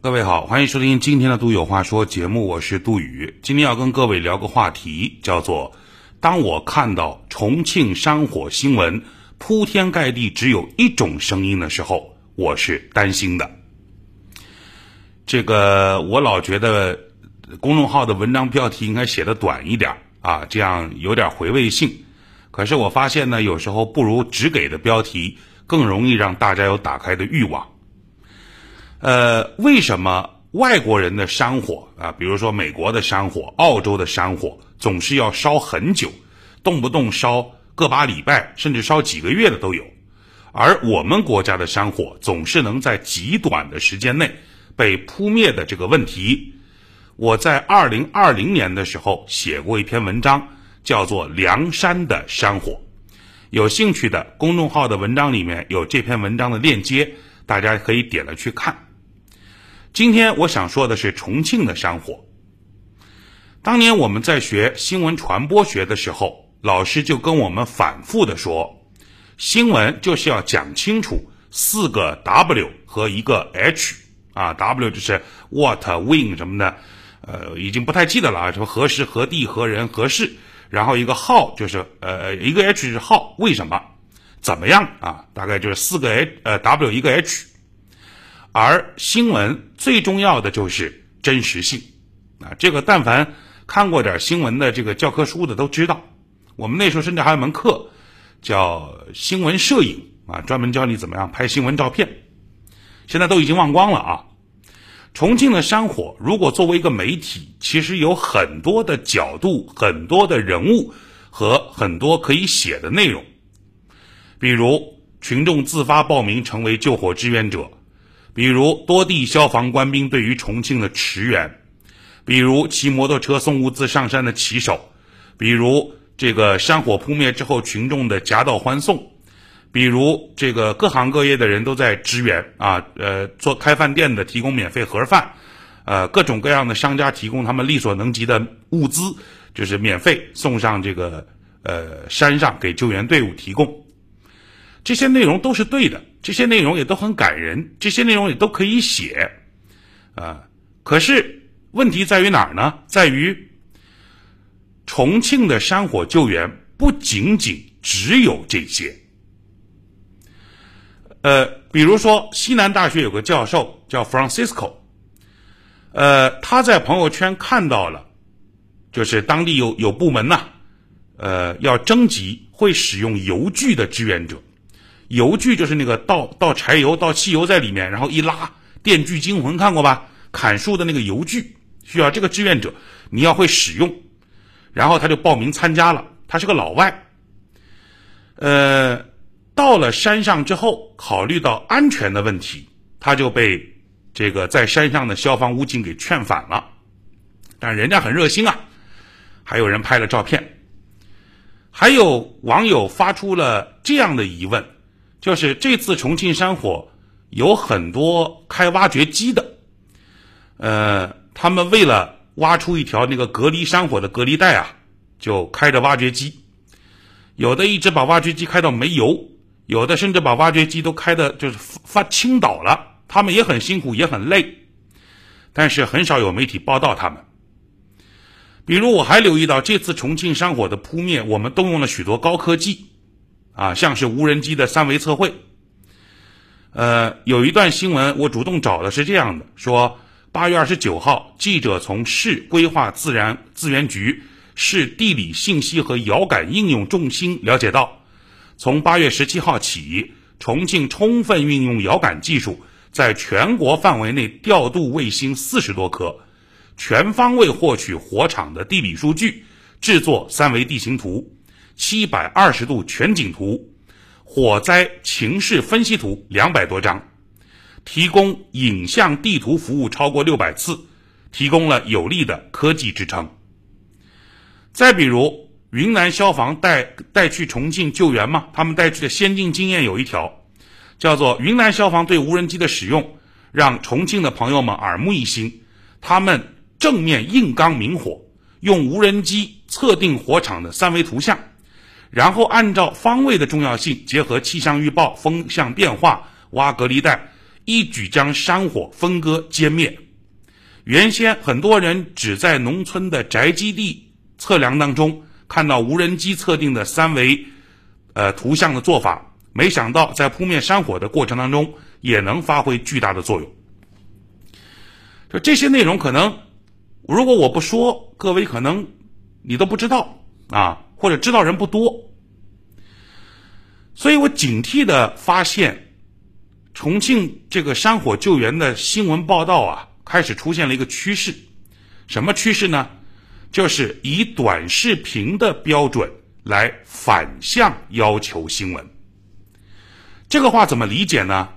各位好，欢迎收听今天的《杜有话说》节目，我是杜宇。今天要跟各位聊个话题，叫做“当我看到重庆山火新闻铺天盖地只有一种声音的时候，我是担心的。”这个我老觉得公众号的文章标题应该写的短一点啊，这样有点回味性。可是我发现呢，有时候不如只给的标题更容易让大家有打开的欲望。呃，为什么外国人的山火啊，比如说美国的山火、澳洲的山火，总是要烧很久，动不动烧个把礼拜，甚至烧几个月的都有，而我们国家的山火总是能在极短的时间内被扑灭的这个问题，我在二零二零年的时候写过一篇文章，叫做《凉山的山火》，有兴趣的公众号的文章里面有这篇文章的链接，大家可以点了去看。今天我想说的是重庆的山火。当年我们在学新闻传播学的时候，老师就跟我们反复的说，新闻就是要讲清楚四个 W 和一个 H 啊，W 就是 What、When 什么的，呃，已经不太记得了啊，什么何时、何地、何人、何事，然后一个 How 就是呃，一个 H 是 How 为什么，怎么样啊？大概就是四个 H 呃 W 一个 H。而新闻最重要的就是真实性，啊，这个但凡看过点新闻的这个教科书的都知道。我们那时候甚至还有门课叫新闻摄影啊，专门教你怎么样拍新闻照片。现在都已经忘光了啊。重庆的山火，如果作为一个媒体，其实有很多的角度、很多的人物和很多可以写的内容，比如群众自发报名成为救火志愿者。比如多地消防官兵对于重庆的驰援，比如骑摩托车送物资上山的骑手，比如这个山火扑灭之后群众的夹道欢送，比如这个各行各业的人都在支援啊，呃，做开饭店的提供免费盒饭，呃，各种各样的商家提供他们力所能及的物资，就是免费送上这个呃山上给救援队伍提供。这些内容都是对的，这些内容也都很感人，这些内容也都可以写，啊，可是问题在于哪儿呢？在于重庆的山火救援不仅仅只有这些，呃，比如说西南大学有个教授叫 Francisco，呃，他在朋友圈看到了，就是当地有有部门呐，呃，要征集会使用油锯的志愿者。油锯就是那个倒倒柴油、倒汽油在里面，然后一拉，电锯惊魂看过吧？砍树的那个油锯需要这个志愿者，你要会使用，然后他就报名参加了。他是个老外，呃，到了山上之后，考虑到安全的问题，他就被这个在山上的消防武警给劝返了。但人家很热心啊，还有人拍了照片，还有网友发出了这样的疑问。就是这次重庆山火有很多开挖掘机的，呃，他们为了挖出一条那个隔离山火的隔离带啊，就开着挖掘机，有的一直把挖掘机开到没油，有的甚至把挖掘机都开的就是发倾倒了，他们也很辛苦也很累，但是很少有媒体报道他们。比如我还留意到这次重庆山火的扑灭，我们动用了许多高科技。啊，像是无人机的三维测绘。呃，有一段新闻我主动找的是这样的：说八月二十九号，记者从市规划自然资源局市地理信息和遥感应用中心了解到，从八月十七号起，重庆充分运用遥感技术，在全国范围内调度卫星四十多颗，全方位获取火场的地理数据，制作三维地形图。七百二十度全景图、火灾情势分析图两百多张，提供影像地图服务超过六百次，提供了有力的科技支撑。再比如，云南消防带带去重庆救援嘛，他们带去的先进经验有一条，叫做云南消防对无人机的使用，让重庆的朋友们耳目一新。他们正面硬刚明火，用无人机测定火场的三维图像。然后按照方位的重要性，结合气象预报、风向变化挖隔离带，一举将山火分割歼灭。原先很多人只在农村的宅基地测量当中看到无人机测定的三维呃图像的做法，没想到在扑灭山火的过程当中也能发挥巨大的作用。就这些内容，可能如果我不说，各位可能你都不知道啊，或者知道人不多。所以我警惕的发现，重庆这个山火救援的新闻报道啊，开始出现了一个趋势。什么趋势呢？就是以短视频的标准来反向要求新闻。这个话怎么理解呢？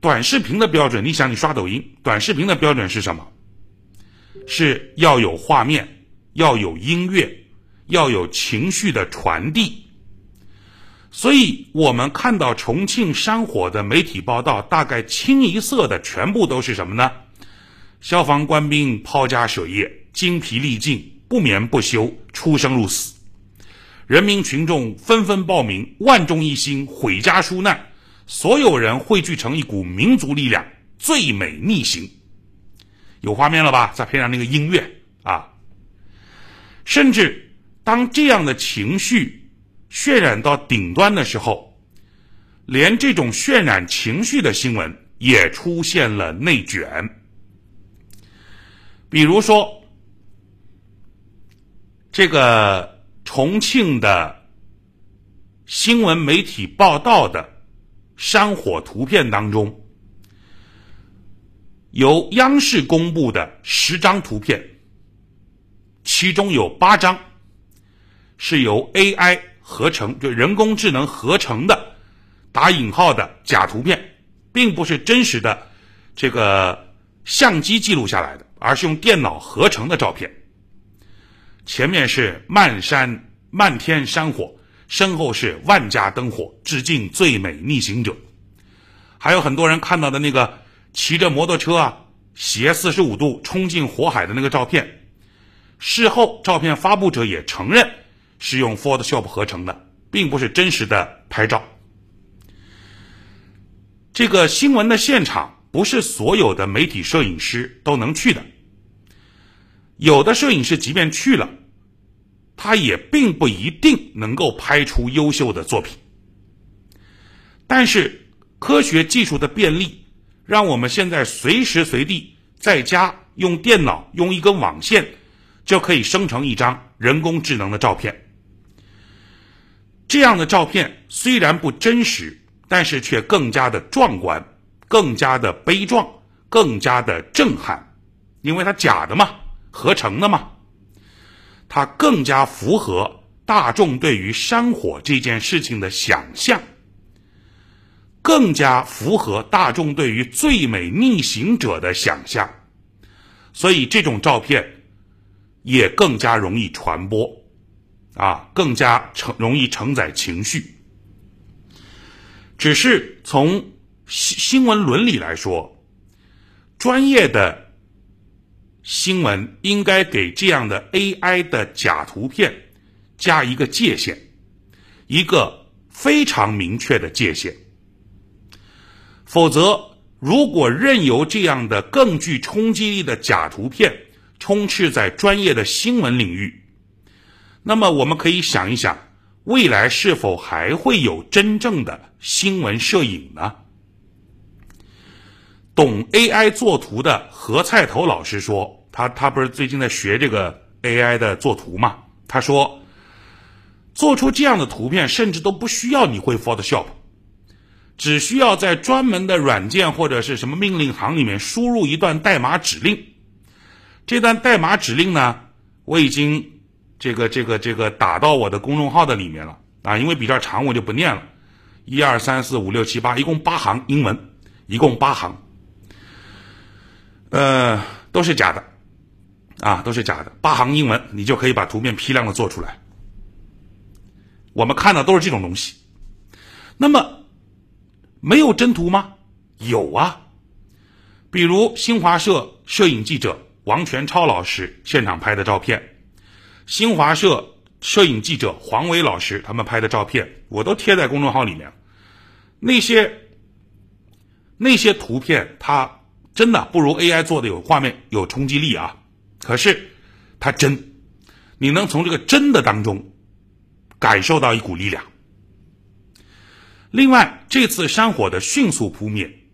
短视频的标准，你想你刷抖音，短视频的标准是什么？是要有画面，要有音乐，要有情绪的传递。所以，我们看到重庆山火的媒体报道，大概清一色的全部都是什么呢？消防官兵抛家舍业，精疲力尽，不眠不休，出生入死；人民群众纷纷报名，万众一心，毁家纾难，所有人汇聚成一股民族力量，最美逆行。有画面了吧？再配上那个音乐啊，甚至当这样的情绪。渲染到顶端的时候，连这种渲染情绪的新闻也出现了内卷。比如说，这个重庆的新闻媒体报道的山火图片当中，由央视公布的十张图片，其中有八张是由 AI。合成就人工智能合成的打引号的假图片，并不是真实的这个相机记录下来的，而是用电脑合成的照片。前面是漫山漫天山火，身后是万家灯火，致敬最美逆行者。还有很多人看到的那个骑着摩托车啊，斜四十五度冲进火海的那个照片，事后照片发布者也承认。是用 Photoshop 合成的，并不是真实的拍照。这个新闻的现场不是所有的媒体摄影师都能去的，有的摄影师即便去了，他也并不一定能够拍出优秀的作品。但是科学技术的便利，让我们现在随时随地在家用电脑用一根网线，就可以生成一张人工智能的照片。这样的照片虽然不真实，但是却更加的壮观，更加的悲壮，更加的震撼，因为它假的嘛，合成的嘛，它更加符合大众对于山火这件事情的想象，更加符合大众对于最美逆行者的想象，所以这种照片也更加容易传播。啊，更加承容易承载情绪。只是从新新闻伦理来说，专业的新闻应该给这样的 AI 的假图片加一个界限，一个非常明确的界限。否则，如果任由这样的更具冲击力的假图片充斥在专业的新闻领域，那么我们可以想一想，未来是否还会有真正的新闻摄影呢？懂 AI 作图的何菜头老师说，他他不是最近在学这个 AI 的作图嘛？他说，做出这样的图片，甚至都不需要你会 Photoshop，只需要在专门的软件或者是什么命令行里面输入一段代码指令。这段代码指令呢，我已经。这个这个这个打到我的公众号的里面了啊，因为比较长，我就不念了。一二三四五六七八，一共八行英文，一共八行，呃，都是假的，啊，都是假的。八行英文，你就可以把图片批量的做出来。我们看的都是这种东西。那么，没有真图吗？有啊，比如新华社摄影记者王全超老师现场拍的照片。新华社摄影记者黄伟老师他们拍的照片，我都贴在公众号里面。那些那些图片它真的不如 AI 做的有画面有冲击力啊，可是它真，你能从这个真的当中感受到一股力量。另外，这次山火的迅速扑灭，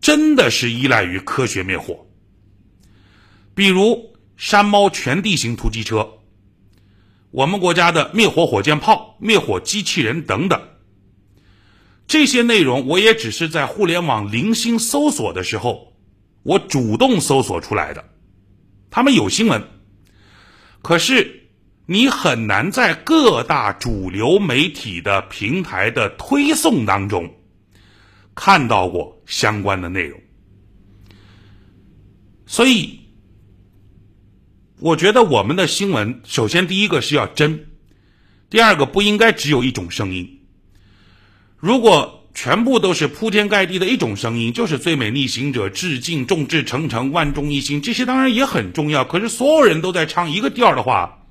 真的是依赖于科学灭火，比如山猫全地形突击车。我们国家的灭火火箭炮、灭火机器人等等，这些内容我也只是在互联网零星搜索的时候，我主动搜索出来的。他们有新闻，可是你很难在各大主流媒体的平台的推送当中看到过相关的内容，所以。我觉得我们的新闻，首先第一个是要真，第二个不应该只有一种声音。如果全部都是铺天盖地的一种声音，就是最美逆行者致敬众志成城万众一心，这些当然也很重要。可是所有人都在唱一个调的话，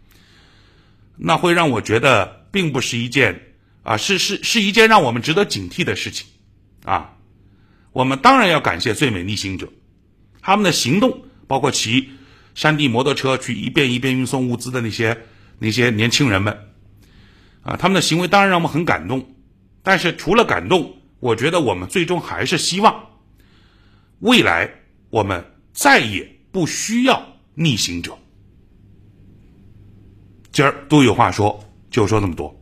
那会让我觉得并不是一件啊，是是是一件让我们值得警惕的事情啊。我们当然要感谢最美逆行者，他们的行动包括其。山地摩托车去一遍一遍运送物资的那些那些年轻人们，啊，他们的行为当然让我们很感动。但是除了感动，我觉得我们最终还是希望，未来我们再也不需要逆行者。今儿都有话说，就说这么多。